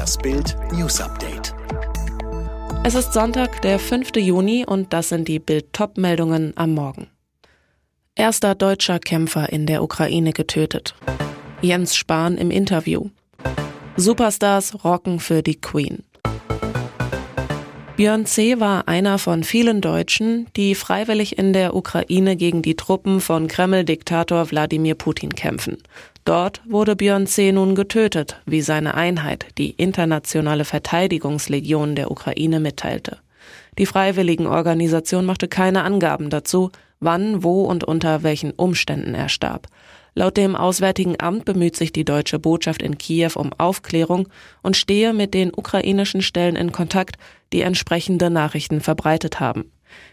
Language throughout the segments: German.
Das Bild News Update. Es ist Sonntag, der 5. Juni und das sind die Bild-Top-Meldungen am Morgen. Erster deutscher Kämpfer in der Ukraine getötet. Jens Spahn im Interview. Superstars rocken für die Queen. Björn C. war einer von vielen Deutschen, die freiwillig in der Ukraine gegen die Truppen von Kreml-Diktator Wladimir Putin kämpfen. Dort wurde Björn C. nun getötet, wie seine Einheit, die Internationale Verteidigungslegion der Ukraine, mitteilte. Die Freiwilligenorganisation machte keine Angaben dazu, wann, wo und unter welchen Umständen er starb. Laut dem Auswärtigen Amt bemüht sich die deutsche Botschaft in Kiew um Aufklärung und stehe mit den ukrainischen Stellen in Kontakt, die entsprechende Nachrichten verbreitet haben.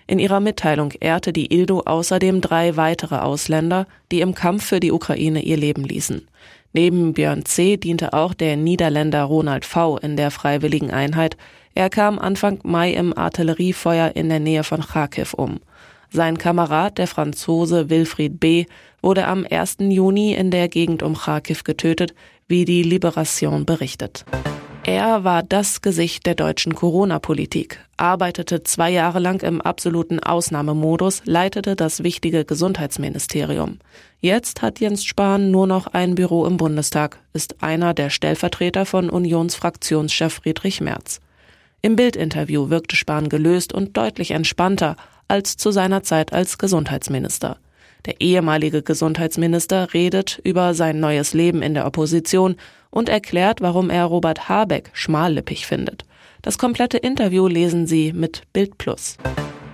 In ihrer Mitteilung ehrte die ILDO außerdem drei weitere Ausländer, die im Kampf für die Ukraine ihr Leben ließen. Neben Björn C. diente auch der Niederländer Ronald V. in der freiwilligen Einheit. Er kam Anfang Mai im Artilleriefeuer in der Nähe von Kharkiv um. Sein Kamerad, der Franzose Wilfried B., wurde am 1. Juni in der Gegend um Kharkiv getötet, wie die Liberation berichtet. Er war das Gesicht der deutschen Corona-Politik, arbeitete zwei Jahre lang im absoluten Ausnahmemodus, leitete das wichtige Gesundheitsministerium. Jetzt hat Jens Spahn nur noch ein Büro im Bundestag, ist einer der Stellvertreter von Unionsfraktionschef Friedrich Merz. Im Bildinterview wirkte Spahn gelöst und deutlich entspannter, als zu seiner Zeit als Gesundheitsminister. Der ehemalige Gesundheitsminister redet über sein neues Leben in der Opposition und erklärt, warum er Robert Habeck schmallippig findet. Das komplette Interview lesen Sie mit Bild Plus.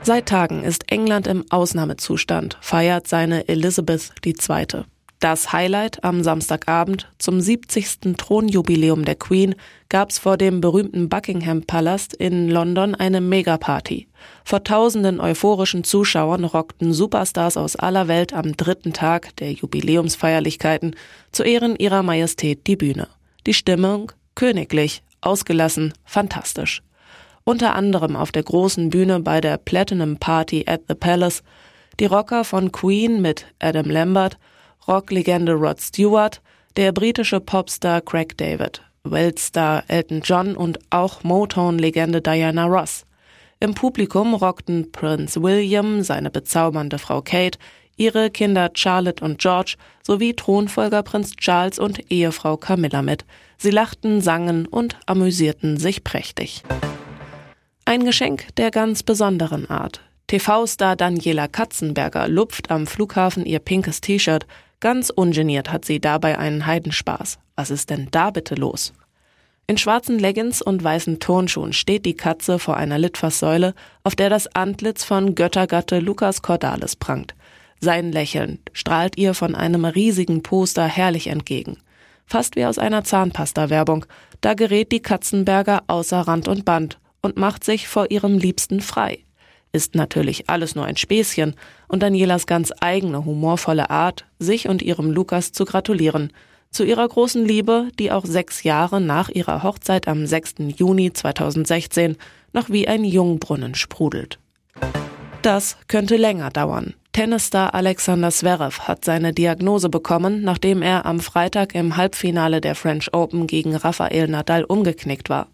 Seit Tagen ist England im Ausnahmezustand, feiert seine Elizabeth II. Das Highlight am Samstagabend zum 70. Thronjubiläum der Queen gab's vor dem berühmten Buckingham Palast in London eine Megaparty. Vor tausenden euphorischen Zuschauern rockten Superstars aus aller Welt am dritten Tag der Jubiläumsfeierlichkeiten zu Ehren ihrer Majestät die Bühne. Die Stimmung königlich, ausgelassen, fantastisch. Unter anderem auf der großen Bühne bei der Platinum Party at the Palace die Rocker von Queen mit Adam Lambert Rocklegende Rod Stewart, der britische Popstar Craig David, Weltstar Elton John und auch Motown-Legende Diana Ross. Im Publikum rockten Prince William, seine bezaubernde Frau Kate, ihre Kinder Charlotte und George sowie Thronfolger Prinz Charles und Ehefrau Camilla mit. Sie lachten, sangen und amüsierten sich prächtig. Ein Geschenk der ganz besonderen Art. TV-Star Daniela Katzenberger lupft am Flughafen ihr pinkes T-Shirt, Ganz ungeniert hat sie dabei einen Heidenspaß. Was ist denn da bitte los? In schwarzen Leggings und weißen Turnschuhen steht die Katze vor einer Litfaßsäule, auf der das Antlitz von Göttergatte Lukas Cordalis prangt. Sein Lächeln strahlt ihr von einem riesigen Poster herrlich entgegen. Fast wie aus einer Zahnpasta-Werbung. Da gerät die Katzenberger außer Rand und Band und macht sich vor ihrem Liebsten frei ist natürlich alles nur ein Späßchen und Danielas ganz eigene humorvolle Art, sich und ihrem Lukas zu gratulieren, zu ihrer großen Liebe, die auch sechs Jahre nach ihrer Hochzeit am 6. Juni 2016 noch wie ein Jungbrunnen sprudelt. Das könnte länger dauern. Tennisstar Alexander Zverev hat seine Diagnose bekommen, nachdem er am Freitag im Halbfinale der French Open gegen Rafael Nadal umgeknickt war.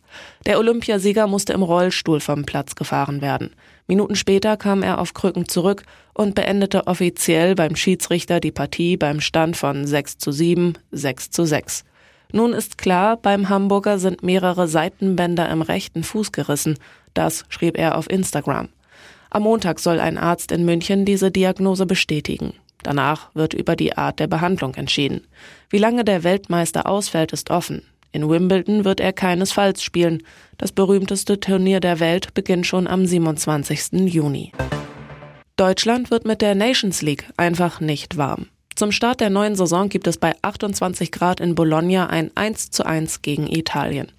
Der Olympiasieger musste im Rollstuhl vom Platz gefahren werden. Minuten später kam er auf Krücken zurück und beendete offiziell beim Schiedsrichter die Partie beim Stand von 6 zu 7, 6 zu 6. Nun ist klar, beim Hamburger sind mehrere Seitenbänder im rechten Fuß gerissen. Das schrieb er auf Instagram. Am Montag soll ein Arzt in München diese Diagnose bestätigen. Danach wird über die Art der Behandlung entschieden. Wie lange der Weltmeister ausfällt, ist offen. In Wimbledon wird er keinesfalls spielen. Das berühmteste Turnier der Welt beginnt schon am 27. Juni. Deutschland wird mit der Nations League einfach nicht warm. Zum Start der neuen Saison gibt es bei 28 Grad in Bologna ein 1 zu 1 gegen Italien.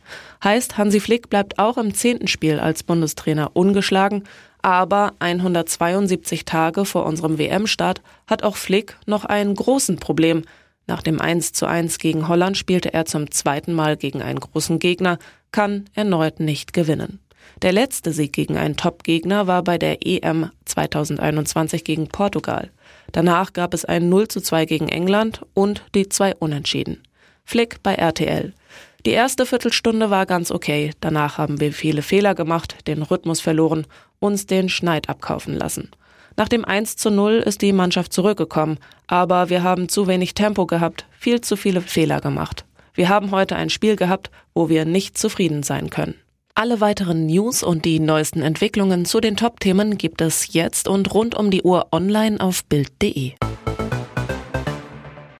Heißt, Hansi Flick bleibt auch im zehnten Spiel als Bundestrainer ungeschlagen, aber 172 Tage vor unserem WM-Start hat auch Flick noch ein großen Problem. Nach dem 1 zu 1 gegen Holland spielte er zum zweiten Mal gegen einen großen Gegner, kann erneut nicht gewinnen. Der letzte Sieg gegen einen Top-Gegner war bei der EM 2021 gegen Portugal. Danach gab es ein 0 zu 2 gegen England und die zwei Unentschieden. Flick bei RTL. Die erste Viertelstunde war ganz okay. Danach haben wir viele Fehler gemacht, den Rhythmus verloren, uns den Schneid abkaufen lassen. Nach dem 1 zu 0 ist die Mannschaft zurückgekommen, aber wir haben zu wenig Tempo gehabt, viel zu viele Fehler gemacht. Wir haben heute ein Spiel gehabt, wo wir nicht zufrieden sein können. Alle weiteren News und die neuesten Entwicklungen zu den Top-Themen gibt es jetzt und rund um die Uhr online auf Bild.de.